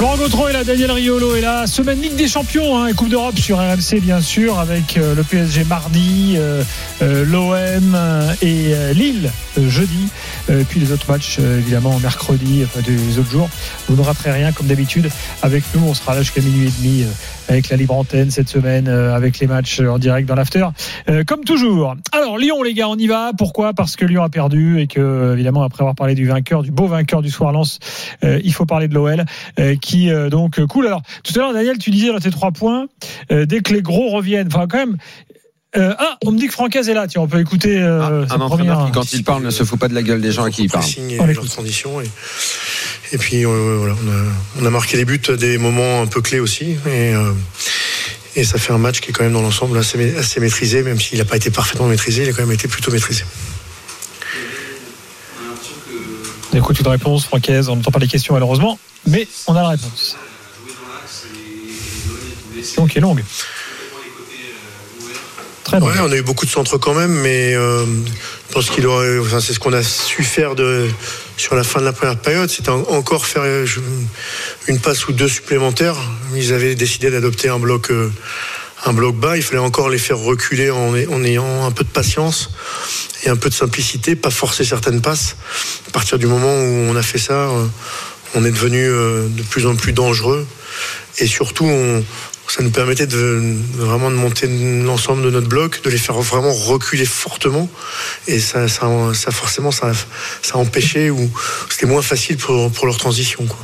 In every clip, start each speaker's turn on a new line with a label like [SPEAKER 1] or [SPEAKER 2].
[SPEAKER 1] Laurent Gautreau est là, Daniel Riolo est là. Semaine Ligue des Champions hein, et Coupe d'Europe sur RMC, bien sûr, avec euh, le PSG mardi, euh, euh, l'OM et euh, Lille euh, jeudi. Puis les autres matchs, évidemment, mercredi, enfin, des autres jours. Vous ne raterez rien, comme d'habitude. Avec nous, on sera là jusqu'à minuit et demi, avec la libre antenne cette semaine, avec les matchs en direct dans l'after. Comme toujours. Alors, Lyon, les gars, on y va. Pourquoi? Parce que Lyon a perdu et que, évidemment, après avoir parlé du vainqueur, du beau vainqueur du soir Lens, il faut parler de l'OL euh, qui euh, donc cool. Alors tout à l'heure Daniel, tu disais dans tes trois points, euh, dès que les gros reviennent, enfin quand même. euh, ah, on me dit que Francaise est là. Tiens, on peut écouter euh,
[SPEAKER 2] un entraîneur
[SPEAKER 1] première.
[SPEAKER 2] qui, quand il parle, ne se fout pas de la gueule des gens à qui il parle.
[SPEAKER 1] On
[SPEAKER 3] leurs conditions. Et, et puis euh, voilà, on a, on a marqué les buts à des moments un peu clés aussi. Et, euh, et ça fait un match qui est quand même dans l'ensemble assez, assez maîtrisé, même s'il n'a pas été parfaitement maîtrisé, il a quand même été plutôt maîtrisé.
[SPEAKER 1] Écoute une réponse, Francaise. On n'entend pas les questions malheureusement, mais on a la réponse. Donc, est longue. Très longue.
[SPEAKER 3] On a eu beaucoup de centres quand même, mais euh, je pense qu'il aurait. C'est ce qu'on a su faire sur la fin de la première période. C'était en- encore faire euh, une passe ou deux supplémentaires. Ils avaient décidé d'adopter un bloc, euh, un bloc bas. Il fallait encore les faire reculer en, ayant un peu de patience et un peu de simplicité, pas forcer certaines passes. À partir du moment où on a fait ça, euh, on est devenu euh, de plus en plus dangereux. Et surtout, on, ça nous permettait de vraiment de monter l'ensemble de notre bloc, de les faire vraiment reculer fortement. Et ça, ça, ça forcément, ça, ça empêchait ou c'était moins facile pour, pour leur transition. Quoi.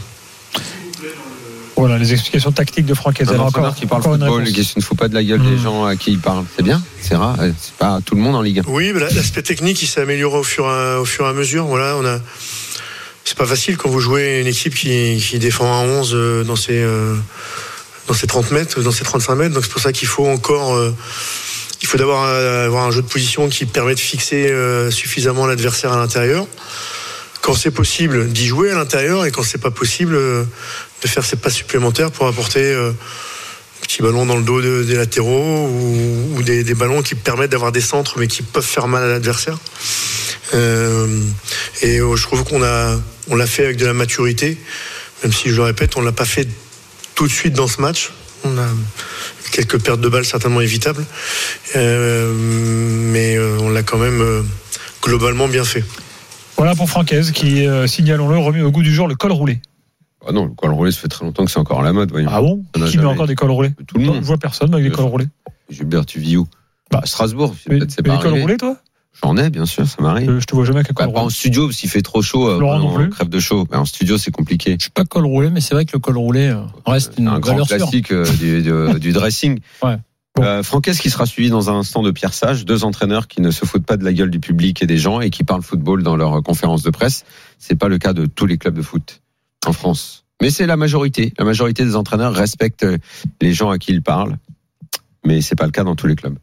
[SPEAKER 1] Voilà les explications tactiques de Alors,
[SPEAKER 2] entraîneur
[SPEAKER 1] encore,
[SPEAKER 2] qui parle
[SPEAKER 1] encore
[SPEAKER 2] football qui se ne fout pas de la gueule des gens à qui il parle. C'est bien, c'est rare. euh, C'est pas tout le monde en Ligue 1.
[SPEAKER 3] Oui, mais l'aspect technique, il s'est amélioré au fur, et à, au fur et à mesure. Voilà, on a. C'est pas facile quand vous jouez une équipe qui, qui défend à 11 euh, dans ses, euh, dans ses 30 mètres, dans ses 35 mètres. Donc c'est pour ça qu'il faut encore. il faut d'abord avoir un jeu de position qui permet de fixer suffisamment l'adversaire à l'intérieur. Quand c'est possible, d'y jouer à l'intérieur et quand c'est pas possible, de faire ses passes supplémentaires pour apporter euh, petits ballons dans le dos de- des latéraux ou, des, ballons qui permettent d'avoir des centres mais qui peuvent faire mal à l'adversaire. Euh, et euh, je trouve qu'on a, on l'a fait avec de la maturité, même si je le répète, on l'a pas fait tout de suite dans ce match. On a quelques pertes de balles certainement évitables, mais on l'a quand même globalement bien fait.
[SPEAKER 1] Voilà pour Francaise qui, signalons-le, remet au goût du jour le col roulé.
[SPEAKER 2] Ah non, le col roulé, ça fait très longtemps que c'est encore à la mode. voyons.
[SPEAKER 1] Ah bon Qui met
[SPEAKER 2] jamais
[SPEAKER 1] encore des cols roulés
[SPEAKER 2] Tout le
[SPEAKER 1] Je
[SPEAKER 2] monde.
[SPEAKER 1] vois personne avec des cols roulés.
[SPEAKER 2] Gilbert, tu vis où?
[SPEAKER 1] Bah,
[SPEAKER 2] Strasbourg, c'est
[SPEAKER 1] Mais,
[SPEAKER 2] peut-être c'est
[SPEAKER 1] mais
[SPEAKER 2] pas
[SPEAKER 1] des cols roulés, toi?
[SPEAKER 2] J'en ai, bien sûr, ça m'arrive.
[SPEAKER 1] Euh, Je te vois jamais avec un
[SPEAKER 2] Bah,
[SPEAKER 1] col
[SPEAKER 2] pas en
[SPEAKER 1] roulé.
[SPEAKER 2] studio, s'il fait trop chaud, euh,
[SPEAKER 1] Laurent non
[SPEAKER 2] on
[SPEAKER 1] plus.
[SPEAKER 2] crève de chaud. Mais en studio, c'est compliqué.
[SPEAKER 4] Je suis pas col roulé, mais c'est vrai que le col roulé euh, reste une
[SPEAKER 2] un grand classique euh, du, du- du dressing.
[SPEAKER 1] Ouais. Bon.
[SPEAKER 2] Euh, Franquès qui sera suivi dans un instant de Pierre Sage, deux entraîneurs qui ne se foutent pas de la gueule du public et des gens et qui parlent football dans leurs conférences de presse. C'est pas le cas de tous les clubs de foot en France. Mais c'est la majorité. La majorité des entraîneurs respectent les gens à qui ils parlent. Mais c'est pas le cas dans tous les clubs.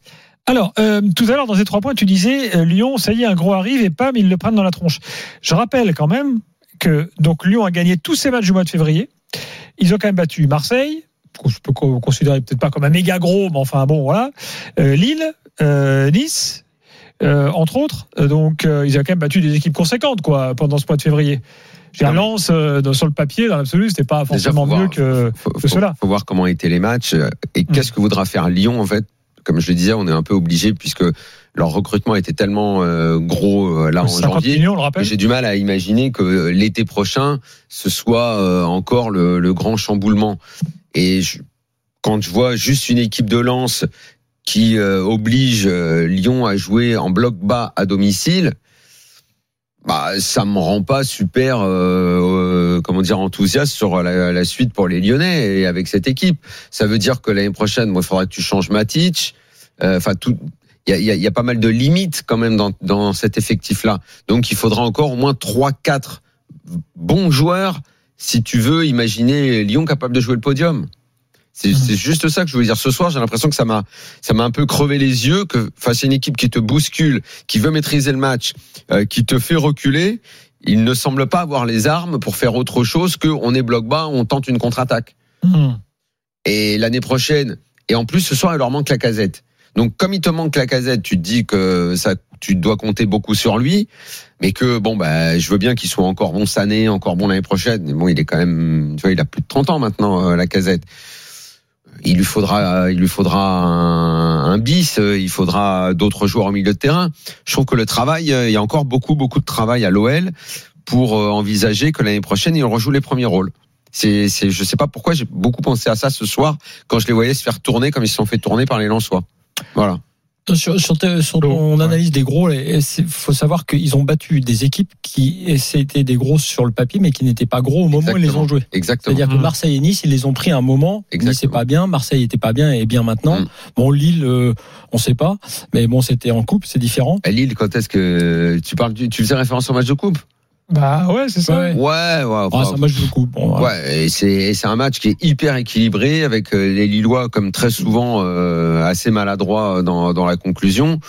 [SPEAKER 1] Alors, euh, tout à l'heure, dans ces trois points, tu disais euh, Lyon, ça y est, un gros arrive et pam, ils le prennent dans la tronche. Je rappelle quand même que donc Lyon a gagné tous ses matchs du mois de février. Ils ont quand même battu Marseille, qu'on peut co- considérer peut-être pas comme un méga gros, mais enfin bon, voilà. Euh, Lille, euh, Nice, euh, entre autres. Euh, Donc, euh, ils ont quand même battu des équipes conséquentes, quoi, pendant ce mois de février.
[SPEAKER 2] Mais-
[SPEAKER 1] Lens, euh, sur le papier, dans l'absolu, c'était pas forcément mieux
[SPEAKER 2] voir-
[SPEAKER 1] que.
[SPEAKER 2] faut,
[SPEAKER 1] que
[SPEAKER 2] faut-
[SPEAKER 1] cela.
[SPEAKER 2] faut voir comment étaient les matchs euh, et qu'est-ce que voudra faire Lyon en fait? Comme je le disais, on est un peu obligé puisque leur recrutement était tellement euh, gros euh, là en
[SPEAKER 1] 50
[SPEAKER 2] janvier.
[SPEAKER 1] millions, on le
[SPEAKER 2] que
[SPEAKER 1] rappelle.
[SPEAKER 2] J'ai du mal à imaginer que l'été prochain ce soit encore le, le grand chamboulement. Et je- quand je vois juste une équipe de Lens qui oblige Lyon à jouer en bloc bas à domicile, bah ça me rend pas super euh, euh, comment dire enthousiaste sur la, la suite pour les Lyonnais et avec cette équipe. Ça veut dire que l'année prochaine, moi, il faudra que tu changes Matic. Euh, Enfin, tout. Il y a, y a- y a pas mal de limites quand même dans, dans cet effectif-là. Donc, il faudra encore au moins trois, quatre bons joueurs si tu veux imaginer Lyon capable de jouer le podium. C'est c'est juste ça que je voulais dire. Ce soir, j'ai l'impression que ça m'a, ça m'a un peu crevé les yeux que face à une équipe qui te bouscule, qui veut maîtriser le match, euh, qui te fait reculer, il ne semble pas avoir les armes pour faire autre chose que on est bloc bas, on tente une contre-attaque.
[SPEAKER 1] Hmm.
[SPEAKER 2] Et l'année prochaine, et en plus ce soir, il leur manque la casette. Donc comme il te manque la casette, tu te dis que ça, tu dois compter beaucoup sur lui, mais que bon bah je veux bien qu'il soit encore bon cette année, encore bon l'année prochaine. Mais bon, il est quand même, tu vois, il a plus de 30 ans maintenant euh, la casette. Il lui faudra, il lui faudra un, bis, euh, il faudra d'autres joueurs au milieu de terrain. Je trouve que le travail, euh, il y a encore beaucoup beaucoup de travail à l'OL pour euh, envisager que l'année prochaine il rejoue les premiers rôles. C'est, c'est, je sais pas pourquoi j'ai beaucoup pensé à ça ce soir quand je les voyais se faire tourner comme ils se sont fait tourner par les Lensois. Voilà.
[SPEAKER 4] Sur, sur, te- sur ton
[SPEAKER 1] Ouais.
[SPEAKER 4] analyse des gros, il faut savoir qu'ils ont battu des équipes qui étaient des grosses sur le papier, mais qui n'étaient pas gros au moment où ils les ont joués.
[SPEAKER 2] Exactement.
[SPEAKER 4] C'est-à-dire que
[SPEAKER 1] Mhm.
[SPEAKER 4] Marseille et Nice, ils les ont pris un moment. Nice c'est pas bien, Marseille était pas bien et bien maintenant.
[SPEAKER 2] Mhm.
[SPEAKER 4] Bon, Lille, euh, on sait pas, mais bon, c'était en coupe, c'est différent.
[SPEAKER 2] À Lille, quand est-ce que tu parles, du- tu faisais référence au match de coupe?
[SPEAKER 1] Bah ouais, c'est ça.
[SPEAKER 4] Ouais.
[SPEAKER 2] Ouais, ouais.
[SPEAKER 4] Ah,
[SPEAKER 2] enfin,
[SPEAKER 4] c'est un match de coupe. Bon.
[SPEAKER 2] Ouais, et c'est et c'est un match qui est hyper équilibré avec euh, les Lillois comme très souvent euh, assez maladroits dans dans la conclusion.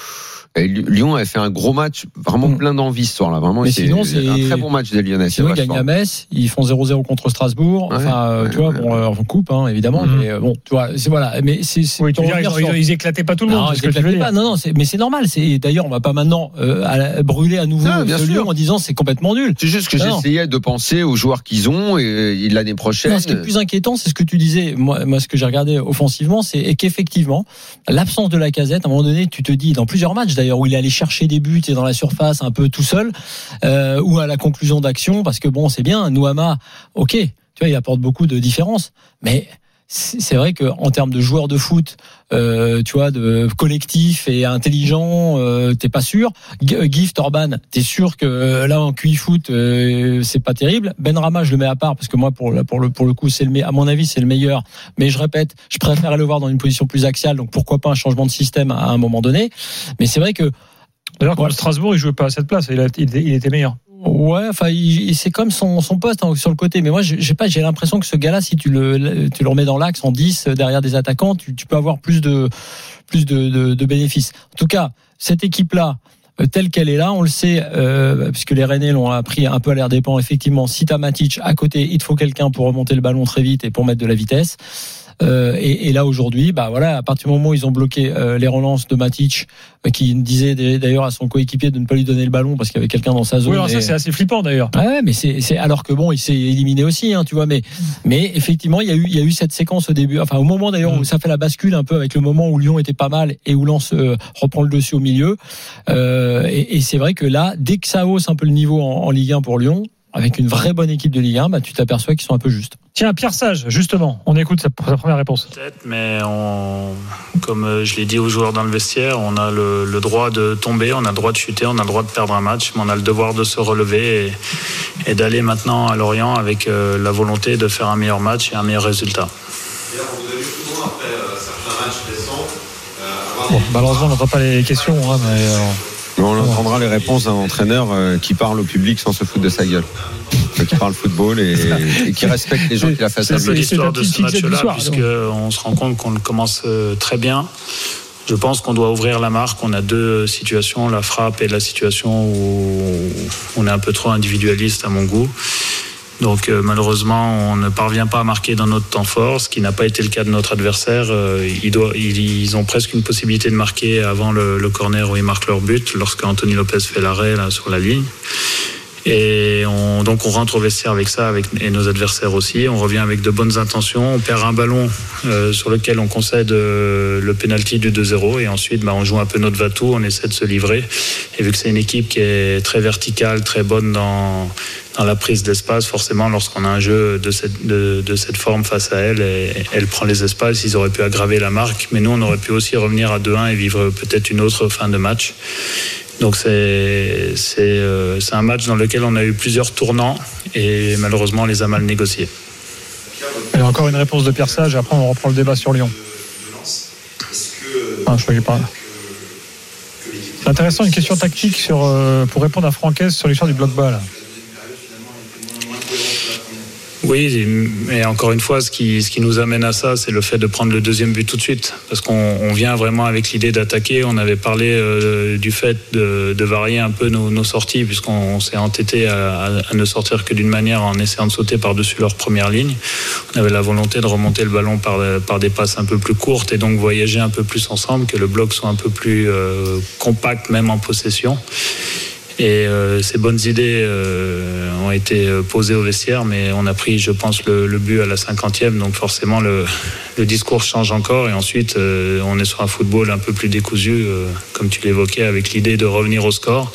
[SPEAKER 2] Et Lyon avait fait un gros match, vraiment
[SPEAKER 4] Mm.
[SPEAKER 2] plein d'envie ce soir-là. Vraiment,
[SPEAKER 4] Mais
[SPEAKER 2] c'est
[SPEAKER 4] sinon, c'est-
[SPEAKER 2] un très bon match des Lyonnais. c'est
[SPEAKER 4] Sinon, ils gagnent à Metz, ils font 0-0 contre Strasbourg.
[SPEAKER 2] Ouais,
[SPEAKER 4] enfin, euh,
[SPEAKER 2] ouais,
[SPEAKER 4] tu vois,
[SPEAKER 2] ouais.
[SPEAKER 4] bon, euh, en coupe, hein, évidemment.
[SPEAKER 1] Mhm.
[SPEAKER 4] Mais euh, bon, tu vois, c'est voilà. Mais c'est, c'est
[SPEAKER 1] Oui, ils,
[SPEAKER 4] sur-
[SPEAKER 1] ils éclataient pas tout le monde.
[SPEAKER 4] Non,
[SPEAKER 1] veux dire.
[SPEAKER 4] pas. Non, non, c'est- mais c'est normal. C'est d'ailleurs, on va pas maintenant euh, à la- brûler à nouveau
[SPEAKER 2] Non, bien.
[SPEAKER 4] Lyon en disant c'est complètement nul.
[SPEAKER 2] C'est juste que j'essayais de penser aux joueurs qu'ils ont et, l'année prochaine.
[SPEAKER 4] Non, ce qui est plus inquiétant, c'est ce que tu disais. Moi, moi ce que j'ai regardé offensivement, c'est qu'effectivement, l'absence de la casette, à un moment donné, tu te dis, dans plusieurs matchs d'ailleurs, où il allait chercher des buts et dans la surface un peu tout seul, euh, ou à la conclusion d'action, parce que bon, c'est bien, Nouama, ok, tu vois, il apporte beaucoup de différences, mais c'est vrai que en termes de joueurs de foot, euh, tu vois, de collectif et intelligent, euh, t'es pas sûr. Euh, Gift Orban, t'es sûr que là en QI foot, euh, c'est pas terrible. Benrama, je le mets à part parce que moi, pour le pour le pour le coup, c'est le à mon avis, c'est le meilleur. Mais je répète, je préfère le voir dans une position plus axiale. Donc pourquoi pas un changement de système à un moment donné. Mais c'est vrai que
[SPEAKER 1] D'ailleurs, contre
[SPEAKER 4] Voilà.
[SPEAKER 1] Strasbourg, il jouait pas à cette place. Il, a- il- il était meilleur.
[SPEAKER 4] Ouais, enfin, c'est comme son, son poste hein, sur le côté. Mais moi, j'ai pas, j'ai l'impression que ce gars-là, si tu le, tu le remets dans l'axe en 10 euh, derrière des attaquants, tu, tu peux avoir plus de, plus de, de, de bénéfices. En tout cas, cette équipe-là, euh, telle qu'elle est là, on le sait, euh, puisque les Rennais l'ont appris un peu à l'air dépend. Effectivement, si t'as Matic à côté, il te faut quelqu'un pour remonter le ballon très vite et pour mettre de la vitesse. Euh, et, et là aujourd'hui, bah voilà, à partir du moment où ils ont bloqué euh, les relances de Matic, euh, qui disait d'ailleurs à son coéquipier de ne pas lui donner le ballon parce qu'il y avait quelqu'un dans sa zone.
[SPEAKER 1] Oui, alors ça, c'est assez flippant d'ailleurs.
[SPEAKER 4] Ouais, mais c'est alors que bon, il s'est éliminé aussi, hein, tu vois. Mais mais effectivement, il y a eu il y a eu cette séquence au début, enfin au moment d'ailleurs où ça fait la bascule un peu avec le moment où Lyon était pas mal et où Lens euh, reprend le dessus au milieu. Euh, et et c'est vrai que là, dès que ça hausse un peu le niveau en, en Ligue 1 pour Lyon, avec une vraie bonne équipe de Ligue 1, bah tu t'aperçois qu'ils sont un peu justes.
[SPEAKER 1] Tiens, Pierre Sage, justement, on écoute sa, sa première réponse.
[SPEAKER 5] Peut-être, mais on, comme euh, je l'ai dit aux joueurs dans le vestiaire, on a le, le droit de tomber, on a le droit de chuter, on a le droit de perdre un match, mais on a le devoir de se relever et, et d'aller maintenant à Lorient avec euh, la volonté de faire un meilleur match et un meilleur résultat.
[SPEAKER 1] Bon, malheureusement, on n'entend pas les questions, hein, mais euh,
[SPEAKER 2] Mais on entendra les réponses d'un entraîneur euh, qui parle au public sans se foutre de sa gueule. Qui parle football et, et qui respecte les gens qui la fassent à lui.
[SPEAKER 1] c'est
[SPEAKER 5] l'histoire de ce match-là, puisqu'on se rend compte qu'on le commence euh, très bien. Je pense qu'on doit ouvrir la marque. On a deux situations, la frappe et la situation où on est un peu trop individualiste à mon goût. Donc euh, malheureusement, on ne parvient pas à marquer dans notre temps fort, ce qui n'a pas été le cas de notre adversaire. Euh, ils, ont presque une possibilité de marquer avant le, corner où ils marquent leur but, lorsque Anthony Lopez fait l'arrêt sur la ligne. Et on, donc on rentre au vestiaire avec ça, et nos adversaires aussi. On revient avec de bonnes intentions. On perd un ballon euh, sur lequel on concède le penalty du 2-0 et ensuite bah, on joue un peu notre vatou, on essaie de se livrer. Et vu que c'est une équipe qui est très verticale, très bonne dans dans la prise d'espace, forcément, lorsqu'on a un jeu de cette, de, de cette forme face à elle, et, elle prend les espaces, ils auraient pu aggraver la marque, mais nous, on aurait pu aussi revenir à 2-1 et vivre peut-être une autre fin de match. Donc c'est c'est euh, c'est un match dans lequel on a eu plusieurs tournants et malheureusement on les a mal négociés.
[SPEAKER 1] il y a encore une réponse de Pierre Sage, et après on reprend le débat sur Lyon. Ah, je pas. C'est intéressant, une question tactique sur, euh, pour répondre à Francaise sur l'histoire du bloc bas. Là.
[SPEAKER 5] Oui, mais encore une fois, ce qui, ce qui nous amène à ça, c'est le fait de prendre le deuxième but tout de suite. Parce qu'on on vient vraiment avec l'idée d'attaquer. On avait parlé euh, du fait de, de, varier un peu nos, nos sorties, puisqu'on s'est entêté à, à, ne sortir que d'une manière en essayant de sauter par-dessus leur première ligne. On avait la volonté de remonter le ballon par, par des passes un peu plus courtes et donc voyager un peu plus ensemble, que le bloc soit un peu plus euh, compact, même en possession. Et euh, ces bonnes idées euh, ont été posées au vestiaire, mais on a pris, je pense, le, le but à la cinquantième, donc forcément le, le, discours change encore. Et ensuite, euh, on est sur un football un peu plus décousu, euh, comme tu l'évoquais, avec l'idée de revenir au score.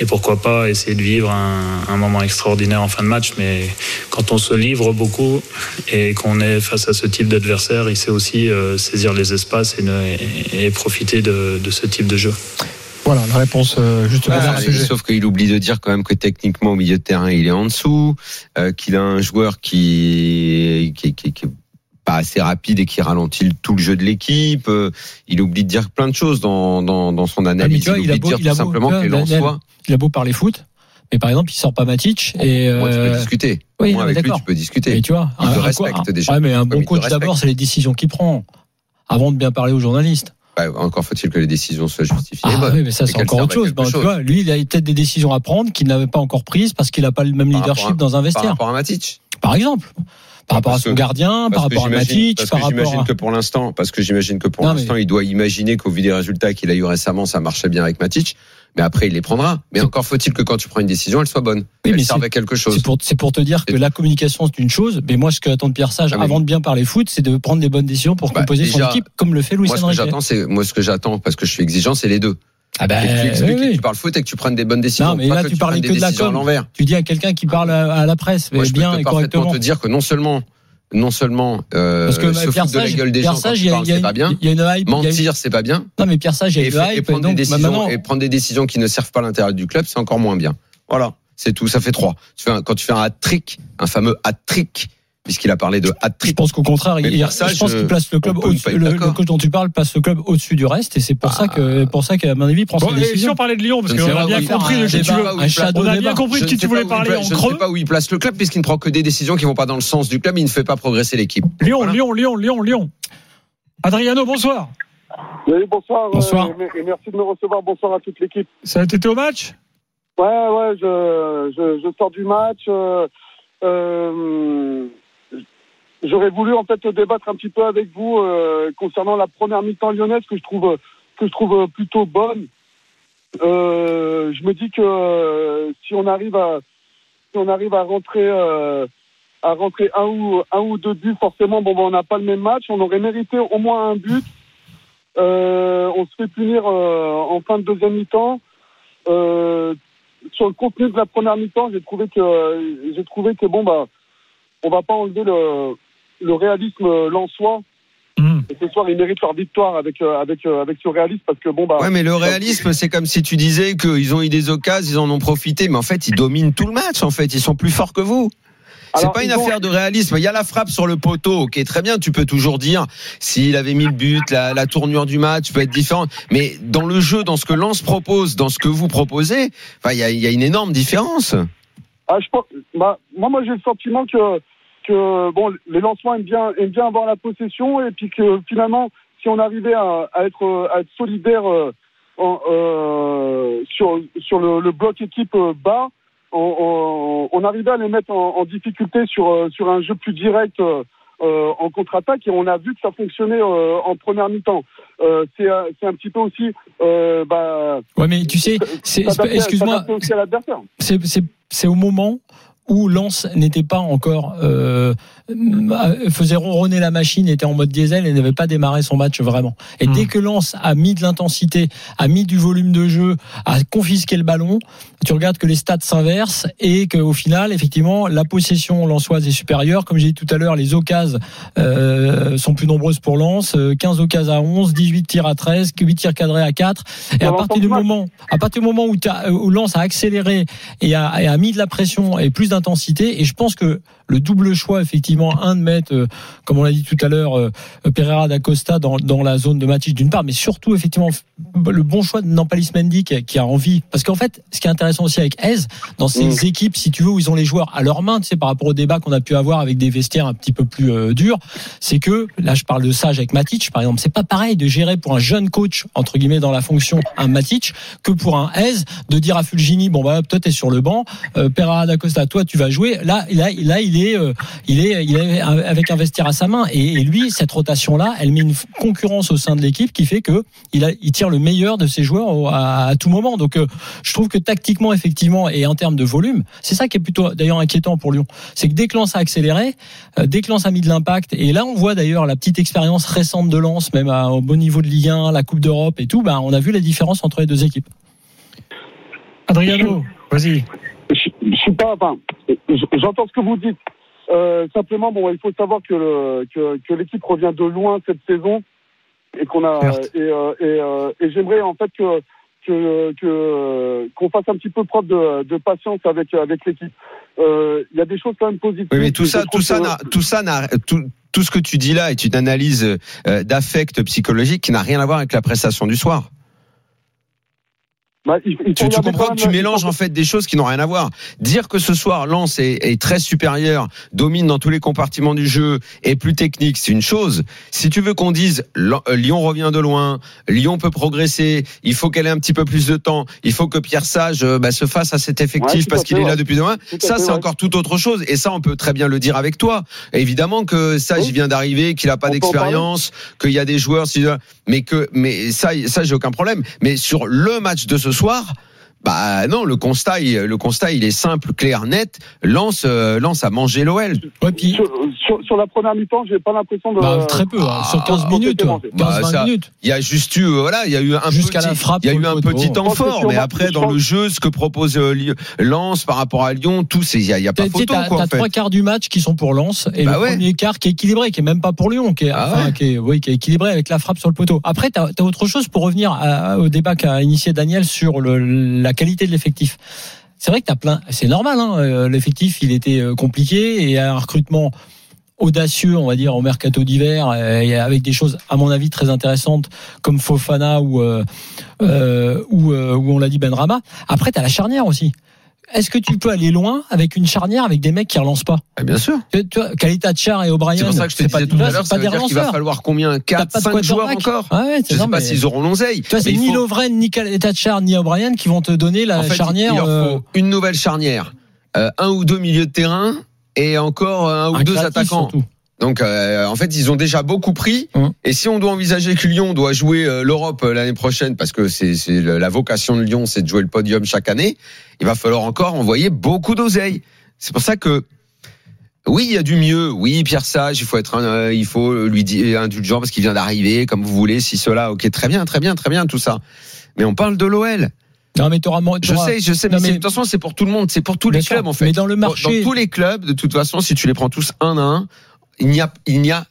[SPEAKER 5] Et pourquoi pas essayer de vivre un, un, moment extraordinaire en fin de match. Mais quand on se livre beaucoup et qu'on est face à ce type d'adversaire, il sait aussi euh, saisir les espaces et, ne, et profiter de, de ce type de jeu.
[SPEAKER 1] Voilà la réponse euh, justement.
[SPEAKER 2] Ah, sauf qu'il oublie de dire quand même que techniquement au milieu de terrain il est en dessous, euh, qu'il a un joueur qui, qui, qui, pas assez rapide et qui ralentit tout le jeu de l'équipe. Euh, il oublie de dire plein de choses dans, dans, dans son analyse.
[SPEAKER 4] Ah,
[SPEAKER 2] il,
[SPEAKER 4] il
[SPEAKER 2] oublie
[SPEAKER 4] beau,
[SPEAKER 2] de dire tout simplement
[SPEAKER 4] beau,
[SPEAKER 2] que l'on soit.
[SPEAKER 4] Il a beau parler foot. Mais par exemple, il sort pas Matic et
[SPEAKER 2] moi, tu peux
[SPEAKER 4] euh...
[SPEAKER 2] discuter.
[SPEAKER 4] Oui,
[SPEAKER 2] moi, avec lui, tu peux discuter.
[SPEAKER 4] Et tu vois,
[SPEAKER 2] il
[SPEAKER 4] un,
[SPEAKER 2] te
[SPEAKER 4] un,
[SPEAKER 2] respecte déjà.
[SPEAKER 4] Ouais, mais un bon coach d'abord, c'est les décisions qu'il prend avant de bien parler aux journalistes.
[SPEAKER 2] Bah, encore faut-il que les décisions soient justifiées.
[SPEAKER 4] Ah, oui, mais ça, c'est encore autre chose. Bon, chose. Tu vois, lui, il a peut-être des décisions à prendre qu'il n'avait pas encore prises parce qu'il n'a pas le même
[SPEAKER 2] par
[SPEAKER 4] leadership
[SPEAKER 2] à,
[SPEAKER 4] dans un vestiaire.
[SPEAKER 2] Par rapport à Matic.
[SPEAKER 4] Par exemple. Par rapport à son
[SPEAKER 2] que,
[SPEAKER 4] gardien, par rapport à Matic,
[SPEAKER 2] parce
[SPEAKER 4] par
[SPEAKER 2] que
[SPEAKER 4] rapport
[SPEAKER 2] j'imagine
[SPEAKER 4] à...
[SPEAKER 2] que pour l'instant, parce que j'imagine que pour l'instant, mais... il doit imaginer qu'au vu des résultats qu'il a eu récemment, ça marchait bien avec Matic. Mais après, il les prendra. Mais encore faut-il que quand tu prends une décision, elle soit bonne.
[SPEAKER 4] Oui,
[SPEAKER 2] elle serve à quelque chose.
[SPEAKER 4] C'est pour, pour, te dire que la communication, c'est une chose. Mais moi, ce que attend de Pierre Sage, ah, avant de bien parler foot, c'est de prendre des bonnes décisions pour bah, composer déjà, son équipe, comme le fait Louis
[SPEAKER 2] moi,
[SPEAKER 4] Enrique.
[SPEAKER 2] Ce que j'attends, c'est, moi, ce que j'attends, parce que je suis exigeant, c'est les deux.
[SPEAKER 4] Ah
[SPEAKER 2] bah, tu,
[SPEAKER 4] oui, oui.
[SPEAKER 2] tu parles foot et que tu prennes des bonnes décisions.
[SPEAKER 4] Non, mais là,
[SPEAKER 2] que
[SPEAKER 4] tu parlais que de la com. Tu dis à quelqu'un qui parle à la presse,
[SPEAKER 2] moi, je
[SPEAKER 4] bien
[SPEAKER 2] peux
[SPEAKER 4] et
[SPEAKER 2] te
[SPEAKER 4] correctement.
[SPEAKER 2] te dire que non seulement non seulement euh,
[SPEAKER 4] Parce que
[SPEAKER 2] se
[SPEAKER 4] Pierre
[SPEAKER 2] foutre de la gueule des gens quand tu parles, c'est pas bien.
[SPEAKER 4] Il y a une hype.
[SPEAKER 2] Mentir, c'est pas bien.
[SPEAKER 4] Non, mais Pierre Sage, il y a une hype.
[SPEAKER 2] Et prendre,
[SPEAKER 4] donc,
[SPEAKER 2] des décisions,
[SPEAKER 4] maintenant...
[SPEAKER 2] et prendre des décisions qui ne servent pas l'intérêt du club, c'est encore moins bien. Voilà, c'est tout. Ça fait trois. Tu fais un, quand tu fais un hat-trick, un fameux hat-trick, puisqu'il a parlé de hat-trick.
[SPEAKER 4] Je pense qu'au contraire, il, ça, je, je pense qu'il place le club au le, le, coach dont tu parles place le club au-dessus du reste, et c'est pour ah. ça que, pour ça qu'à mon avis, il prend
[SPEAKER 1] bon,
[SPEAKER 4] ses décisions.
[SPEAKER 1] Si on parlait de Lyon, parce qu'on a bien compris de qui tu veux, on a bien compris de qui tu voulais parler en
[SPEAKER 2] creux. Je ne sais pas où il place le club, puisqu'il ne prend que des décisions qui vont pas dans le sens du club, il ne fait pas progresser l'équipe.
[SPEAKER 1] Lyon, Lyon, Lyon, Lyon, Lyon. Adriano, bonsoir.
[SPEAKER 6] Oui, bonsoir.
[SPEAKER 1] Bonsoir.
[SPEAKER 6] Euh, et merci de me recevoir. Bonsoir à toute l'équipe.
[SPEAKER 1] Ça a été au match?
[SPEAKER 6] Ouais, ouais, je, je, je sors du match. Euh, euh, J'aurais voulu en fait débattre un petit peu avec vous euh, concernant la première mi-temps lyonnaise que je trouve que je trouve plutôt bonne. Euh, je me dis que euh, si on arrive à si on arrive à rentrer euh, à rentrer un ou un ou deux buts, forcément, bon, ben, on n'a pas le même match. On aurait mérité au moins un but. Euh, on se fait punir en fin de deuxième mi-temps. sur le contenu de la première mi-temps, j'ai trouvé que j'ai trouvé que bon bah on va pas enlever le le réalisme lensois. Mmh. Et ce soir, ils méritent leur victoire avec euh, avec euh, avec ce réalisme parce que bon bah.
[SPEAKER 2] Ouais, mais le réalisme, c'est comme si tu disais qu'ils ont eu des occasions, ils en ont profité, mais en fait, ils dominent tout le match. En fait, ils sont plus forts que vous. C'est pas une ont... affaire de réalisme. Il y a la frappe sur le poteau, qui est très bien. Tu peux toujours dire s'il avait mis le but, la, la, tournure du match peut être différente. Mais dans le jeu, dans ce que Lens propose, dans ce que vous proposez, enfin, il y a, il y a une énorme différence.
[SPEAKER 6] Ah, je pense, bah, moi, moi, j'ai le sentiment que que bon, les lancements aiment bien, aiment bien avoir la possession et puis que finalement, si on arrivait à, à être, à être solidaire euh, en, euh, sur, sur le, le, bloc équipe bas, on, on, on, arrivait à les mettre en, en difficulté sur, sur un jeu plus direct. Euh, en contre-attaque et on a vu que ça fonctionnait euh, en première mi-temps. Euh, c'est un petit peu aussi. Euh, bah,
[SPEAKER 4] ouais, mais tu sais, excuse-moi, c'est au moment où Lens n'était pas encore euh, faisait ronronner la machine, était en mode diesel et n'avait pas démarré son match vraiment. Et mmh. dès que Lens a mis de l'intensité, a mis du volume de jeu, a confisqué le ballon, tu regardes que les stats s'inversent et qu'au final, effectivement, la possession lensoise est supérieure. Comme j'ai dit tout à l'heure, les occasions euh, sont plus nombreuses pour Lens, 15 occasions à 11, 18 tirs à 13, 8 tirs cadrés à 4. Et à partir du moment, à partir du moment où, où Lens a accéléré et a, et a mis de la pression et plus d'intensité, et je pense que le double choix effectivement, un de mettre, euh, comme on l'a dit tout à l'heure, euh, Pereira da Costa dans, dans la zone de Matic d'une part, mais surtout effectivement le bon choix de Nampalis Mendy qui, a- qui a envie. Parce qu'en fait, ce qui est intéressant aussi avec Aise, dans ces
[SPEAKER 6] Mm.
[SPEAKER 4] équipes, si tu veux, où ils ont les joueurs à leur main, tu sais, par rapport au débat qu'on a pu avoir avec des vestiaires un petit peu plus euh, durs, c'est que là, je parle de Sage avec Matic, par exemple, c'est pas pareil de gérer pour un jeune coach entre guillemets dans la fonction un Matic que pour un Aise de dire à Fulgini, bon bah toi t'es sur le banc, euh, Pereira da Costa, toi tu vas jouer. Là, là, là, il est, euh, il est, avec un vestiaire à sa main et, lui, cette rotation là, elle met une concurrence au sein de l'équipe qui fait que il, tire le meilleur de ses joueurs à, tout moment. Donc, euh, je trouve que tactiquement, effectivement, et en termes de volume, c'est ça qui est plutôt d'ailleurs inquiétant pour Lyon. C'est que dès que Lens a accéléré, dès que Lens a mis de l'impact, et là on voit d'ailleurs la petite expérience récente de Lens, même au bon niveau de Ligue 1, la Coupe d'Europe et tout, bah, on a vu la différence entre les deux équipes.
[SPEAKER 1] Adriano, vas-y.
[SPEAKER 6] Je, suis pas. Enfin, j'entends ce que vous dites. Euh, simplement, bon, il faut savoir que le- que, que l'équipe revient de loin cette saison et qu'on a et, euh, et, euh, et j'aimerais en fait que que que qu'on fasse un petit peu preuve de, de patience avec avec l'équipe. Euh, Il y a des choses quand même positives.
[SPEAKER 2] Oui, mais tout ça, tout ça, n'a- tout ça, n'a- tout, tout ce que tu dis là est une analyse euh, d'affect psychologique qui n'a rien à voir avec la prestation du soir.
[SPEAKER 6] Bah, il- il faut
[SPEAKER 2] Tu, tu comprends que tu
[SPEAKER 6] il
[SPEAKER 2] mélanges en fait des choses qui n'ont rien à voir. Dire que ce soir Lens est, est très supérieur, domine dans tous les compartiments du jeu, est plus technique, c'est une chose. Si tu veux qu'on dise euh, Lyon revient de loin, Lyon peut progresser, il faut qu'elle ait un petit peu plus de temps, il faut que Pierre Sage euh, bah, se fasse à cet effectif
[SPEAKER 6] Ouais,
[SPEAKER 2] parce qu'il est là depuis
[SPEAKER 6] à
[SPEAKER 2] Ça c'est
[SPEAKER 6] ouais.
[SPEAKER 2] encore tout autre chose et ça on peut très bien le dire avec toi. Évidemment que Sage
[SPEAKER 6] Oui.
[SPEAKER 2] vient d'arriver, qu'il a pas d'expérience, qu'il y a des joueurs, mais que mais ça ça j'ai aucun problème. Mais sur le match de ce soir. Bah non, le constat, il, le constat, il est simple, clair, net. Lance, euh, Lance a mangé l'OL.
[SPEAKER 4] Ouais, puis,
[SPEAKER 6] Sur, sur, sur la première mi-temps, j'ai pas l'impression de.
[SPEAKER 4] bah, très peu, hein, sur 15
[SPEAKER 6] Ah,
[SPEAKER 4] minutes,
[SPEAKER 6] complètement.
[SPEAKER 4] 15-20
[SPEAKER 2] Bah, ça-
[SPEAKER 4] minutes.
[SPEAKER 2] Il y a juste eu, voilà, il y a eu un
[SPEAKER 4] Jusqu'à
[SPEAKER 2] petit,
[SPEAKER 4] la frappe
[SPEAKER 2] il y a eu un petit temps fort, mais
[SPEAKER 6] ma-
[SPEAKER 2] après dans le jeu, ce que propose euh, Lyon- Lens par rapport à Lyon, tout, c'est, il y a, il y a pas photo
[SPEAKER 4] t'as-
[SPEAKER 2] quoi
[SPEAKER 4] t'as
[SPEAKER 2] en fait.
[SPEAKER 4] trois quarts du match qui sont pour Lens et
[SPEAKER 2] Bah
[SPEAKER 4] le
[SPEAKER 2] ouais.
[SPEAKER 4] premier quart qui est équilibré, qui est même pas pour Lyon, qui est,
[SPEAKER 2] Ah
[SPEAKER 4] enfin,
[SPEAKER 2] ouais.
[SPEAKER 4] qui est, oui, qui est équilibré avec la frappe sur le poteau. Après, t'as as autre chose pour revenir à- au débat qu'a initié Daniel sur le, la qualité de l'effectif. C'est vrai que t'as plein, c'est normal, hein, euh, l'effectif il était euh, compliqué et un recrutement audacieux, on va dire, au mercato d'hiver, euh, avec des choses, à mon avis, très intéressantes, comme Fofana ou ou, on l'a dit Benrama. Après, t'as la charnière aussi. Est-ce que tu peux aller loin avec une charnière avec des mecs qui relancent pas
[SPEAKER 2] Ah, bien sûr.
[SPEAKER 4] Tu tu vois, Kalita Char et O'Brien.
[SPEAKER 2] C'est pour ça que je te
[SPEAKER 4] c'est pas-
[SPEAKER 2] disais tout à l'heure, ça
[SPEAKER 4] pas
[SPEAKER 2] veut
[SPEAKER 4] des
[SPEAKER 2] dire qu'il va falloir combien
[SPEAKER 4] T'as
[SPEAKER 2] 4,
[SPEAKER 4] pas de
[SPEAKER 2] 5 joueurs encore
[SPEAKER 4] Ah ouais,
[SPEAKER 2] Je
[SPEAKER 4] ça,
[SPEAKER 2] sais pas s'ils auront l'oseille.
[SPEAKER 4] Tu vois, c'est ni
[SPEAKER 2] faut-
[SPEAKER 4] Lovren, ni Kalita Char, ni O'Brien qui vont te donner la
[SPEAKER 2] en fait,
[SPEAKER 4] charnière.
[SPEAKER 2] il leur
[SPEAKER 4] euh,
[SPEAKER 2] faut une nouvelle charnière, euh, un ou deux milieux de terrain et encore un ou
[SPEAKER 4] un
[SPEAKER 2] deux attaquants.
[SPEAKER 4] surtout.
[SPEAKER 2] Donc euh, en fait, ils ont déjà beaucoup pris.
[SPEAKER 4] Hum.
[SPEAKER 2] Et si on doit envisager que Lyon doit jouer euh, l'Europe euh, l'année prochaine, parce que c'est la vocation de Lyon, c'est de jouer le podium chaque année, il va falloir encore envoyer beaucoup d'oseille. C'est pour ça que oui, il y a du mieux. Oui, Pierre Sage, il faut être, un- il faut lui dire indulgent parce qu'il vient d'arriver, comme vous voulez, si cela. Ok, très bien, très bien, très bien, tout ça. Mais on parle de l'OL.
[SPEAKER 4] Non, mais t'auras,
[SPEAKER 2] Je sais, je sais,
[SPEAKER 4] Non,
[SPEAKER 2] mais, de toute façon, c'est pour tout le monde, c'est pour tous
[SPEAKER 4] Bien
[SPEAKER 2] les
[SPEAKER 4] sûr.
[SPEAKER 2] clubs en fait.
[SPEAKER 4] Mais dans le marché-
[SPEAKER 2] dans tous les clubs, de toute façon, si tu les prends tous un à un, il n'y a,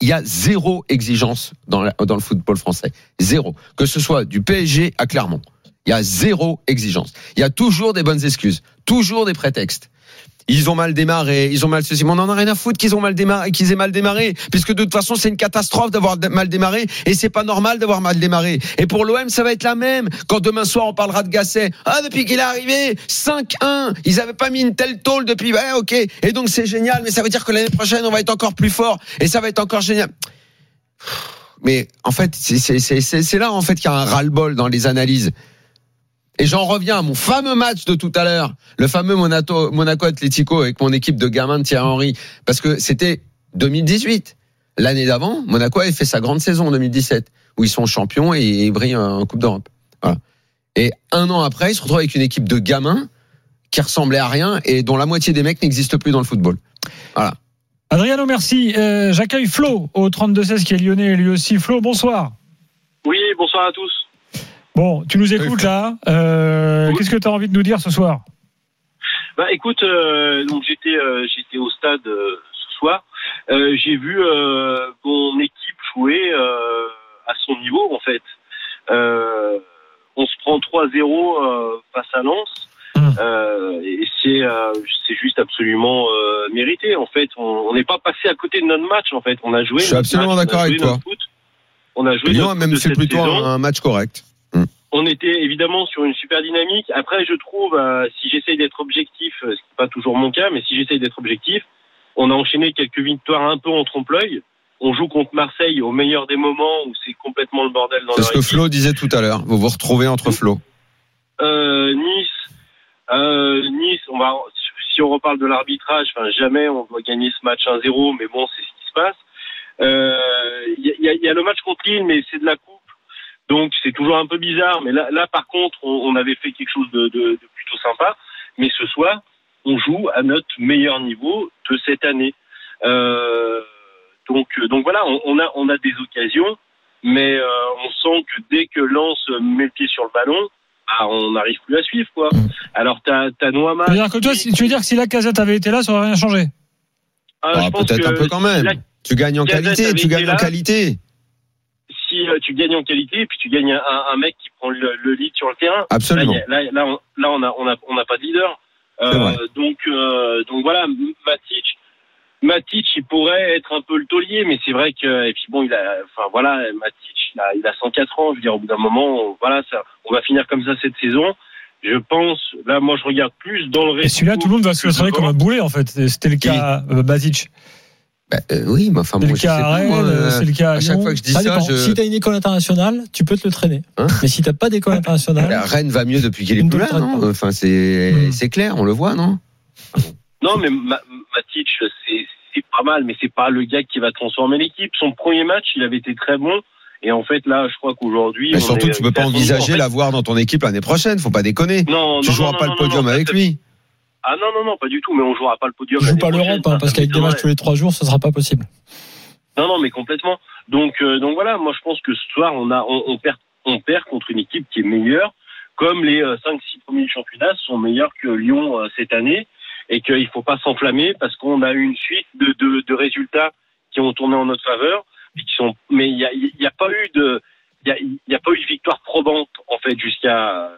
[SPEAKER 2] y a zéro exigence dans, dans le football français. Zéro. Que ce soit du PSG à Clermont. Il y a zéro exigence. Il y a toujours des bonnes excuses. Toujours des prétextes. Ils ont mal démarré, ils ont mal ceci. Mais on en a rien à foutre qu'ils ont mal démarré, qu'ils aient mal démarré, puisque de toute façon c'est une catastrophe d'avoir mal démarré et c'est pas normal d'avoir mal démarré. Et pour l'OM ça va être la même. Quand demain soir on parlera de Gasset, ah depuis qu'il est arrivé 5-1, ils avaient pas mis une telle tôle depuis. Ouais ok. Et donc c'est génial, mais ça veut dire que l'année prochaine on va être encore plus fort et ça va être encore génial. Mais en fait c'est là en fait qu'il y a un ras-le-bol dans les analyses. Et j'en reviens à mon fameux match de tout à l'heure, le fameux Monaco, Monaco Atlético avec mon équipe de gamins de Thierry Henry, parce que c'était 2018. L'année d'avant, Monaco avait fait sa grande saison en 2017, où ils sont champions et ils brillent en Coupe d'Europe. Voilà. Et un an après, ils se retrouvent avec une équipe de gamins qui ressemblait à rien et dont la moitié des mecs n'existent plus dans le football. Voilà.
[SPEAKER 1] Adriano, merci. Euh, J'accueille Flo au 32-16 qui est lyonnais lui aussi. Flo, bonsoir.
[SPEAKER 7] Oui, bonsoir à tous.
[SPEAKER 1] Bon, tu nous écoutes là. Euh, Qu'est-ce que tu as envie de nous dire ce soir?
[SPEAKER 7] Bah écoute, euh, donc j'étais euh, j'étais au stade euh, ce soir. Euh, J'ai vu euh, mon équipe jouer euh, à son niveau en fait. Euh, on se prend 3-0 euh, face à Lens.
[SPEAKER 1] Hum.
[SPEAKER 7] Euh, et c'est euh, c'est juste absolument euh, mérité. En fait, on on n'est pas passé à côté de notre match. En fait, on a joué.
[SPEAKER 2] Je suis absolument
[SPEAKER 7] match, on a
[SPEAKER 2] d'accord avec
[SPEAKER 7] joué
[SPEAKER 2] toi.
[SPEAKER 7] foot. On a joué.
[SPEAKER 2] Lyon a même fait plutôt
[SPEAKER 7] saison.
[SPEAKER 2] un match correct.
[SPEAKER 7] On était évidemment sur une super dynamique. Après, je trouve, euh, si j'essaye d'être objectif, euh, ce qui n'est pas toujours mon cas, mais si j'essaye d'être objectif, on a enchaîné quelques victoires un peu en trompe-l'œil. On joue contre Marseille au meilleur des moments où c'est complètement le bordel dans
[SPEAKER 2] C'est ce que. Flo disait tout à l'heure. Vous vous retrouvez entre Flo.
[SPEAKER 7] Euh, nice, euh, Nice, on va, si on reparle de l'arbitrage, enfin, jamais on doit gagner ce match 1-0, mais bon, c'est ce qui se passe. Euh, Il y, a, il y a le match contre Lille, mais c'est de la coupe, donc c'est toujours un peu bizarre. Mais là, là par contre, on, on avait fait quelque chose de, de, de plutôt sympa. Mais ce soir, on joue à notre meilleur niveau de cette année. Euh, donc, donc voilà, on, on a, on a des occasions, mais euh, on sent que dès que Lens met le pied sur le ballon, ah, on n'arrive plus à suivre quoi. Alors t'as as Noama.
[SPEAKER 1] Tu veux dire que toi, si- tu veux dire que si la casette avait été là, ça aurait rien changé?
[SPEAKER 7] Ah,
[SPEAKER 2] Ah, Peut-être un peu quand même.
[SPEAKER 7] la-
[SPEAKER 2] Tu gagnes en qualité. Tu gagnes en qualité.
[SPEAKER 7] Si euh, tu gagnes en qualité, puis tu gagnes un, un mec qui prend le, le lead sur le terrain.
[SPEAKER 2] Absolument.
[SPEAKER 7] Là, a- là, là, on, là, on a, on a, on n'a pas de leader. Euh, donc, euh, donc voilà, Matic, Matic, il pourrait être un peu le taulier, mais c'est vrai que, et puis bon, il a, enfin voilà, Matic, il a, il a 104 ans. Je veux dire, au bout d'un moment, on- voilà, ça, on va finir comme ça cette saison. Je pense, là, moi, je regarde plus dans le
[SPEAKER 1] Et celui-là, tout le monde va se le traiter comme un boulet, en fait. C'était le cas euh, Basic.
[SPEAKER 2] Bah, euh, oui, mais enfin,
[SPEAKER 1] C'est
[SPEAKER 2] moi,
[SPEAKER 1] le
[SPEAKER 2] je sais
[SPEAKER 1] cas à
[SPEAKER 2] pas, moi, euh,
[SPEAKER 1] c'est le cas à
[SPEAKER 2] à chaque
[SPEAKER 1] Lyon.
[SPEAKER 2] fois que je dis
[SPEAKER 4] Ça
[SPEAKER 2] ça, je...
[SPEAKER 4] Si t'as une école internationale, tu peux te le traîner.
[SPEAKER 2] Hein
[SPEAKER 4] mais si t'as pas d'école internationale,
[SPEAKER 2] La Rennes va mieux depuis qu'il est plus là, non. Enfin, c'est c'est clair, on le voit, non
[SPEAKER 7] Non, mais Ma- Matic, c'est c'est pas mal, mais c'est pas le gars qui va transformer l'équipe. Son premier match, il avait été très bon. Et en fait, là, je crois qu'aujourd'hui.
[SPEAKER 2] Mais
[SPEAKER 7] on
[SPEAKER 2] surtout,
[SPEAKER 7] est-
[SPEAKER 2] tu peux pas
[SPEAKER 7] en fait-
[SPEAKER 2] envisager l'avoir dans ton équipe l'année prochaine. Faut pas déconner.
[SPEAKER 7] Non,
[SPEAKER 2] Tu
[SPEAKER 7] non,
[SPEAKER 2] joueras
[SPEAKER 7] non,
[SPEAKER 2] pas
[SPEAKER 7] non,
[SPEAKER 2] le podium
[SPEAKER 7] non,
[SPEAKER 2] avec lui.
[SPEAKER 7] Ah non, non, non, pas du tout, mais on jouera pas le podium.
[SPEAKER 4] joue
[SPEAKER 7] l'année
[SPEAKER 4] pas l'Europe, hein, parce qu'avec des matchs tous les trois jours, ce sera pas possible.
[SPEAKER 7] Non, non, mais complètement. Donc, euh, donc voilà, moi je pense que ce soir, on, a, on, on perd, on perd contre une équipe qui est meilleure, comme les 5-6 premiers du championnat sont meilleurs que Lyon euh, cette année, et qu'il faut pas s'enflammer parce qu'on a eu une suite de, de, de résultats qui ont tourné en notre faveur, et qui sont, mais il y a, il y a pas eu de, il y a, y a pas eu de victoire probante en fait jusqu'à,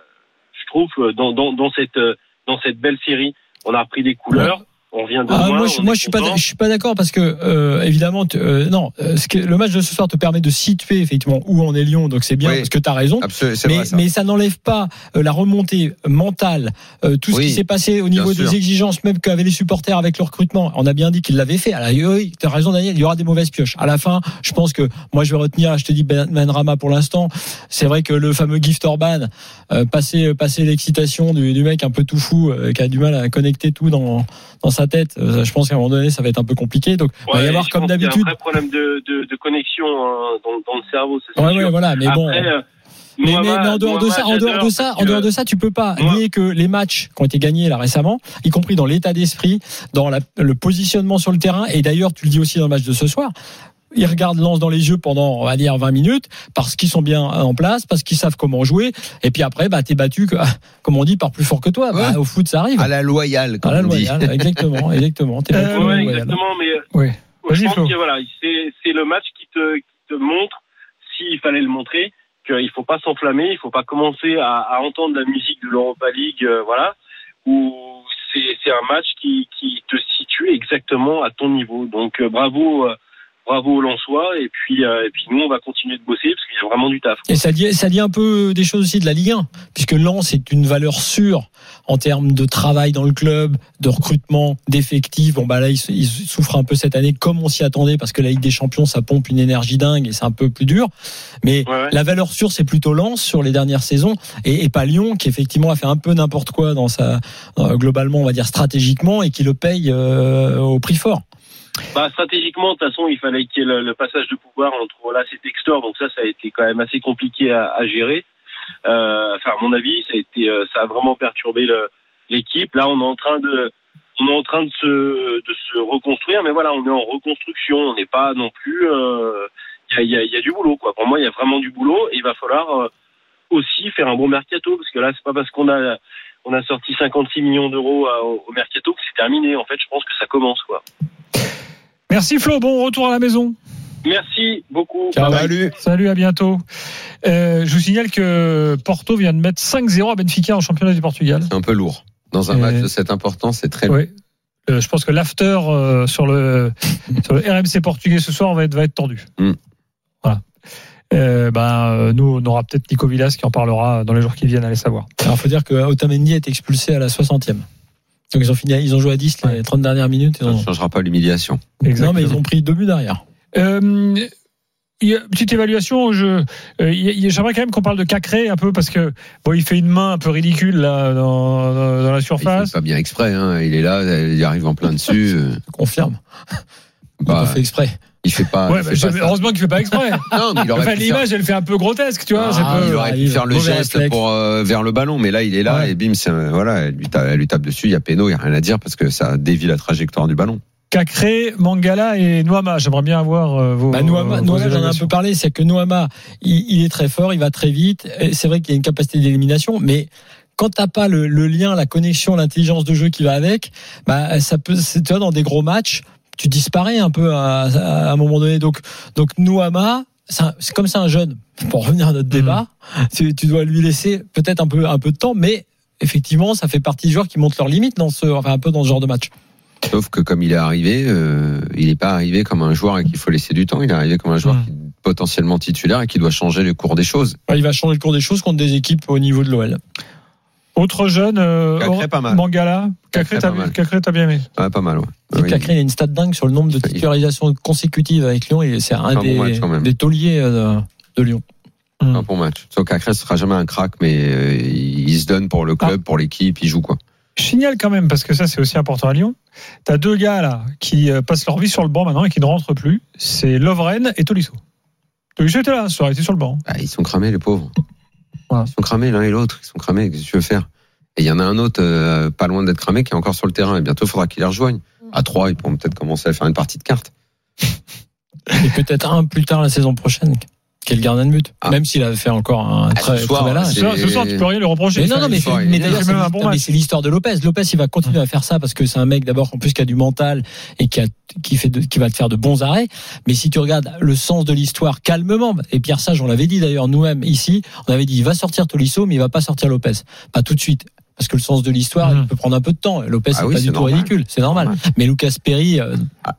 [SPEAKER 7] je trouve, dans, dans, dans cette, euh, dans cette belle série, on a repris des couleurs. On vient de
[SPEAKER 4] Ah,
[SPEAKER 7] loin,
[SPEAKER 4] moi, je, moi, je suis pas, je suis pas d'accord parce que euh, évidemment, tu- euh, non, euh, ce que, le match de ce soir te permet de situer effectivement où on est Lyon, donc c'est bien
[SPEAKER 2] Oui.
[SPEAKER 4] parce que tu as raison. Mais,
[SPEAKER 2] vrai ça.
[SPEAKER 4] mais ça n'enlève pas euh, la remontée mentale, euh, tout ce
[SPEAKER 2] Oui,
[SPEAKER 4] qui s'est passé au niveau des
[SPEAKER 2] sûr.
[SPEAKER 4] exigences, même qu'avaient les supporters avec le recrutement. On a bien dit qu'ils l'avaient fait. Alors, oui, tu as raison, Daniel, il y aura des mauvaises pioches. À la fin, je pense que moi, je vais retenir, je te dis Ben Ben Rama pour l'instant. C'est vrai que le fameux Gift Orban, euh, passer, passer l'excitation du, du mec un peu tout fou, euh, qui a du mal à connecter tout dans, dans sa tête, euh, je pense qu'à un moment donné, ça va être un peu compliqué. Donc, il va y avoir comme d'habitude.
[SPEAKER 7] un vrai problème de, de, de connexion hein, dans, dans le cerveau.
[SPEAKER 4] Ouais, ouais, voilà, mais bon.
[SPEAKER 7] Euh,
[SPEAKER 4] Mais, mais,
[SPEAKER 7] Mohamed-
[SPEAKER 4] mais en dehors de ça, en dehors de ça,
[SPEAKER 7] parce
[SPEAKER 4] en dehors
[SPEAKER 7] que-
[SPEAKER 4] de ça, tu peux pas nier que les matchs qui ont été gagnés là récemment, y compris dans l'état d'esprit, dans la- le positionnement sur le terrain, et d'ailleurs tu le dis aussi dans le match de ce soir. Ils regardent Lance dans les yeux pendant, on va dire, 20 minutes, parce qu'ils sont bien en place, parce qu'ils savent comment jouer, et puis après, bah, t'es battu, comme on dit, par plus fort que toi. Bah,
[SPEAKER 2] Ouais.
[SPEAKER 4] au foot, ça arrive.
[SPEAKER 2] À la loyale, comme
[SPEAKER 4] À la
[SPEAKER 2] on dit.
[SPEAKER 4] loyale, exactement, exactement. T'es
[SPEAKER 1] Euh,
[SPEAKER 7] Ouais, exactement, mais euh,
[SPEAKER 1] Oui.
[SPEAKER 7] je
[SPEAKER 1] Vas-y,
[SPEAKER 7] pense
[SPEAKER 1] Flo.
[SPEAKER 7] que voilà, c'est c'est le match qui te, qui te montre, s'il fallait le montrer, qu'il faut pas s'enflammer, il faut pas commencer à, à entendre la musique de l'Europa League, euh, voilà, où c'est c'est un match qui, qui te situe exactement à ton niveau. Donc euh, bravo, euh, bravo aux Lensois, et puis euh, et puis nous on va continuer de bosser parce qu'il y a vraiment du taf.
[SPEAKER 4] Et ça dit, ça dit un peu des choses aussi de la Ligue 1, puisque Lens est une valeur sûre en termes de travail dans le club, de recrutement, d'effectifs. Bon, bah là, ils, ils souffrent un peu cette année, comme on s'y attendait, parce que la Ligue des Champions, ça pompe une énergie dingue et c'est un peu plus dur. Mais
[SPEAKER 7] Ouais, ouais.
[SPEAKER 4] la valeur sûre, c'est plutôt Lens sur les dernières saisons, et, et pas Lyon, qui effectivement a fait un peu n'importe quoi dans sa, euh, globalement, on va dire stratégiquement, et qui le paye euh, au prix fort.
[SPEAKER 7] Bah, stratégiquement, de toute façon, il fallait qu'il y ait le, passage de pouvoir entre Olas et Textor, donc ça, ça a été quand même assez compliqué à, gérer. Euh, enfin, à mon avis, ça a été, euh, ça a vraiment perturbé l'équipe. Là, on est en train de, on est en train de se, de se reconstruire, mais voilà, on est en reconstruction. On n'est pas non plus. euh, Il y, a, y a- y a du boulot, quoi. Pour moi, il y a vraiment du boulot, et il va falloir euh, aussi faire un bon mercato, parce que là, c'est pas parce qu'on a, on a sorti 56 millions d'euros euh, au mercato que c'est terminé. En fait, je pense que ça commence, quoi.
[SPEAKER 1] Merci Flo, bon retour à la maison.
[SPEAKER 7] Merci beaucoup.
[SPEAKER 4] Ciao.
[SPEAKER 7] Bye bye.
[SPEAKER 2] Salut.
[SPEAKER 1] Salut, à bientôt. Euh, je vous signale que Porto vient de mettre 5-0 à Benfica en championnat du Portugal.
[SPEAKER 2] C'est un peu lourd. Dans un
[SPEAKER 1] Et-
[SPEAKER 2] match de cette importance, c'est très long.
[SPEAKER 1] Oui. Euh, je pense que l'after euh, sur, le, sur le RMC portugais ce soir va être, va être tendu.
[SPEAKER 2] Mm.
[SPEAKER 1] Voilà. Euh, ben, euh, nous, on aura peut-être Nico Villas qui en parlera dans les jours qui viennent, allez savoir.
[SPEAKER 4] Alors, faut dire que Otamendi est expulsé à la 60e. Donc, ils ont fini, ils ont joué à 10 les 30 dernières minutes.
[SPEAKER 2] Ça ne changera pas l'humiliation.
[SPEAKER 4] Non, mais ils ont pris deux buts derrière.
[SPEAKER 1] Euh, il petite évaluation. Je, euh, il il j'aimerais quand même qu'on parle de Cacré un peu parce que bon, il fait une main un peu ridicule là dans, dans- dans la
[SPEAKER 2] Il
[SPEAKER 1] surface.
[SPEAKER 2] fait pas bien exprès. Hein. Il est là, il arrive en plein dessus. euh,
[SPEAKER 4] Je confirme. Il
[SPEAKER 2] bah,
[SPEAKER 4] a fait exprès.
[SPEAKER 2] Il fait pas.
[SPEAKER 1] Ouais,
[SPEAKER 2] il fait
[SPEAKER 1] je-
[SPEAKER 2] pas
[SPEAKER 1] heureusement qu'il fait pas exprès.
[SPEAKER 2] Non, mais il aurait
[SPEAKER 1] Enfin,
[SPEAKER 2] faire-
[SPEAKER 1] l'image, elle fait un peu grotesque, tu vois.
[SPEAKER 2] Ah,
[SPEAKER 1] ça peut-
[SPEAKER 2] il aurait pu faire le geste
[SPEAKER 4] réflexe.
[SPEAKER 2] pour euh, vers le ballon, mais là il est là
[SPEAKER 1] Ouais.
[SPEAKER 2] et bim, euh, voilà, elle lui, tape, elle lui tape dessus. Il y a péno, il y a rien à dire parce que ça dévie la trajectoire du ballon.
[SPEAKER 1] Cacré, Mangala et Noama. J'aimerais bien avoir euh, vos.
[SPEAKER 4] Bah, Noama, Noama, j'en ai un peu parlé, c'est que Noama, il, il est très fort, il va très vite. C'est vrai qu'il y a une capacité d'élimination, mais quand t'as pas le, le lien, la connexion, l'intelligence de jeu qui va avec, bah ça peut, c'est- tu vois, dans des gros matchs, tu disparais un peu à, à un moment donné. Donc, donc Noama, c'est comme c'est un jeune. Pour revenir à notre débat, tu, tu dois lui laisser peut-être un peu un peu de temps, mais effectivement, ça fait partie des joueurs qui montent leurs limites dans ce, enfin un peu dans ce genre de match.
[SPEAKER 2] Sauf que comme il est arrivé, euh, il n'est pas arrivé comme un joueur et qu'il faut laisser du temps. Il est arrivé comme un joueur
[SPEAKER 1] Mm.
[SPEAKER 2] qui est potentiellement titulaire et qui doit changer le cours des choses.
[SPEAKER 4] Il va changer le cours des choses contre des équipes au niveau de l'OL.
[SPEAKER 1] Autre jeune, euh,
[SPEAKER 2] Cacré, pas mal.
[SPEAKER 1] Mangala. Cacré,
[SPEAKER 2] Cacré,
[SPEAKER 1] t'as. Cacré, bien aimé.
[SPEAKER 2] Ouais, pas mal. Ouais. Oui.
[SPEAKER 4] Cacré, il a une stat dingue sur le nombre de titularisations consécutives avec Lyon et c'est un
[SPEAKER 2] un bon
[SPEAKER 4] des, des tauliers euh, de Lyon.
[SPEAKER 2] Un bon match. Sauf qu'Acré, ce sera jamais un crack, mais euh, il se donne pour le club,
[SPEAKER 1] Ah.
[SPEAKER 2] pour l'équipe, il joue quoi.
[SPEAKER 1] Je signale quand même, parce que ça, c'est aussi important à Lyon. T'as deux gars là qui euh, passent leur vie sur le banc maintenant et qui ne rentrent plus. C'est Lovren et Tolisso. Tolisso était là, ça aurait été sur le banc.
[SPEAKER 2] Ah, ils sont cramés, les pauvres.
[SPEAKER 1] Voilà.
[SPEAKER 2] Ils sont cramés l'un et l'autre. Ils sont cramés. Qu'est-ce que tu veux faire? Et il y en a un autre, euh, pas loin d'être cramé, qui est encore sur le terrain. Et bientôt, il faudra qu'il les rejoigne. À trois, ils pourront peut-être commencer à faire une partie de cartes.
[SPEAKER 4] Et peut-être un plus tard la saison prochaine, le gardien de but.
[SPEAKER 2] Ah.
[SPEAKER 4] Même s'il avait fait encore un
[SPEAKER 2] Ah,
[SPEAKER 4] très,
[SPEAKER 2] ce soir,
[SPEAKER 4] très
[SPEAKER 2] c'est-
[SPEAKER 1] Ce soir, ce soir, tu peux rien lui reprocher.
[SPEAKER 4] Mais non, non, mais, d'ailleurs, c'est l'histoire-
[SPEAKER 1] bon
[SPEAKER 4] mais
[SPEAKER 1] match.
[SPEAKER 4] c'est l'histoire de Lopez. Lopez, il va continuer à faire ça parce que c'est un mec d'abord en plus qui a du mental et qui a qui fait de- qui va te faire de bons arrêts. Mais si tu regardes le sens de l'histoire calmement, et Pierre Sage, on l'avait dit d'ailleurs nous-mêmes ici, on avait dit il va sortir Tolisso, mais il va pas sortir Lopez, pas tout de suite. Parce que le sens de l'histoire, il peut prendre un peu de temps. Lopez,
[SPEAKER 2] Ah
[SPEAKER 4] c'est
[SPEAKER 2] oui,
[SPEAKER 4] pas
[SPEAKER 2] c'est
[SPEAKER 4] du tout
[SPEAKER 2] normal.
[SPEAKER 4] ridicule, c'est normal.
[SPEAKER 2] Normal.
[SPEAKER 4] Mais Lucas Perry, euh,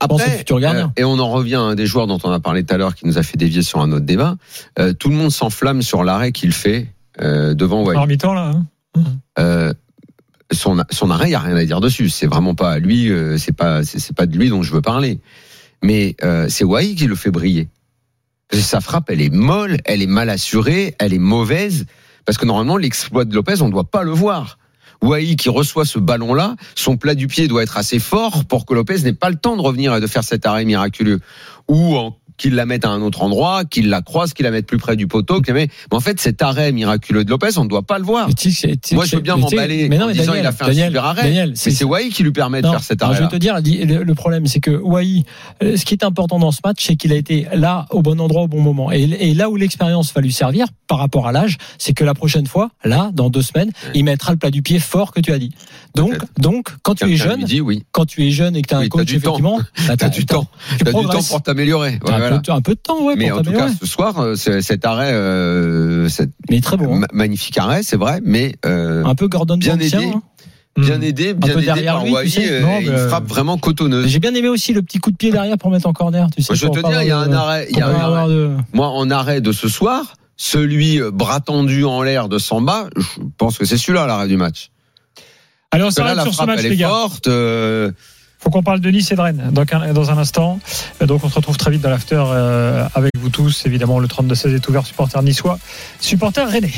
[SPEAKER 4] pense au futur gardien.
[SPEAKER 2] euh, et on en revient à un des joueurs dont on a parlé tout à l'heure, qui nous a fait dévier sur un autre débat. Euh, tout le monde s'enflamme sur l'arrêt qu'il fait euh, devant.
[SPEAKER 1] En mi-temps, là. hein.
[SPEAKER 2] Euh, son, son arrêt, il n'y a rien à dire dessus. C'est vraiment pas à lui, euh, c'est pas, c'est c'est pas de lui dont je veux parler. Mais euh, c'est Wai qui le fait briller. Sa frappe, elle est molle, elle est mal assurée, elle est mauvaise. Parce que normalement, l'exploit de Lopez, on ne doit pas le voir. Wai qui reçoit ce ballon-là, son plat du pied doit être assez fort pour que Lopez n'ait pas le temps de revenir et de faire cet arrêt miraculeux. Ou en- qu'il la mette à un autre endroit, qu'il la croise, qu'il la mette plus près du poteau. Mais en fait, cet arrêt miraculeux de Lopez, on ne doit pas le voir. Moi, je veux bien m'emballer
[SPEAKER 4] mais non,
[SPEAKER 2] en disant
[SPEAKER 4] Daniel,
[SPEAKER 2] il a fait un super arrêt.
[SPEAKER 4] Daniel,
[SPEAKER 2] mais c'est Wai qui lui permet de faire cet arrêt.
[SPEAKER 4] je vais te dire, le, problème, c'est que Wai, euh, ce qui est important dans ce match, c'est qu'il a été là au bon endroit au bon moment. Et, et là où l'expérience va lui servir par rapport à l'âge, c'est que la prochaine fois, là, dans deux semaines, il mettra le plat du pied fort que tu as dit. Donc, donc, quand tu es jeune,
[SPEAKER 2] oui.
[SPEAKER 4] quand tu es jeune et que tu as
[SPEAKER 2] Oui,
[SPEAKER 4] un coach, effectivement, bah,
[SPEAKER 2] T'as du temps.
[SPEAKER 4] tu
[SPEAKER 2] T'as du temps
[SPEAKER 4] progresses.
[SPEAKER 2] pour t'améliorer. Voilà.
[SPEAKER 4] peu, un peu de temps, ouais,
[SPEAKER 2] Mais en tout cas, ce soir, euh, cet arrêt, euh, cet
[SPEAKER 4] Mais très bon. hein.
[SPEAKER 2] ma- magnifique arrêt, c'est vrai, mais euh,
[SPEAKER 4] Un peu Gordon
[SPEAKER 2] bien aidé.
[SPEAKER 4] hein.
[SPEAKER 2] bien
[SPEAKER 1] Hmm.
[SPEAKER 2] aidé, bien aidé
[SPEAKER 4] derrière
[SPEAKER 2] par
[SPEAKER 4] lui, tu sais.
[SPEAKER 2] une frappe vraiment cotonneuse.
[SPEAKER 4] J'ai bien aimé aussi le petit coup de pied derrière pour mettre en corner. Tu sais,
[SPEAKER 2] Moi, je te dire, il y a un arrêt, il y a
[SPEAKER 4] pour
[SPEAKER 2] un
[SPEAKER 4] pas avoir
[SPEAKER 2] arrêt.
[SPEAKER 4] de-
[SPEAKER 2] Moi, en arrêt de ce soir, celui bras tendu en l'air de Samba, je pense que c'est celui-là l'arrêt du match. Parce que là, la
[SPEAKER 1] sur ce
[SPEAKER 2] frappe,
[SPEAKER 1] match,
[SPEAKER 2] elle
[SPEAKER 1] les
[SPEAKER 2] est
[SPEAKER 1] gars.
[SPEAKER 2] forte. euh,
[SPEAKER 1] faut qu'on parle de Nice et de Rennes donc, dans un instant. Euh, Donc on se retrouve très vite dans l'after euh, avec vous tous. Évidemment, le 32-16 est ouvert supporter niçois, supporter rennais.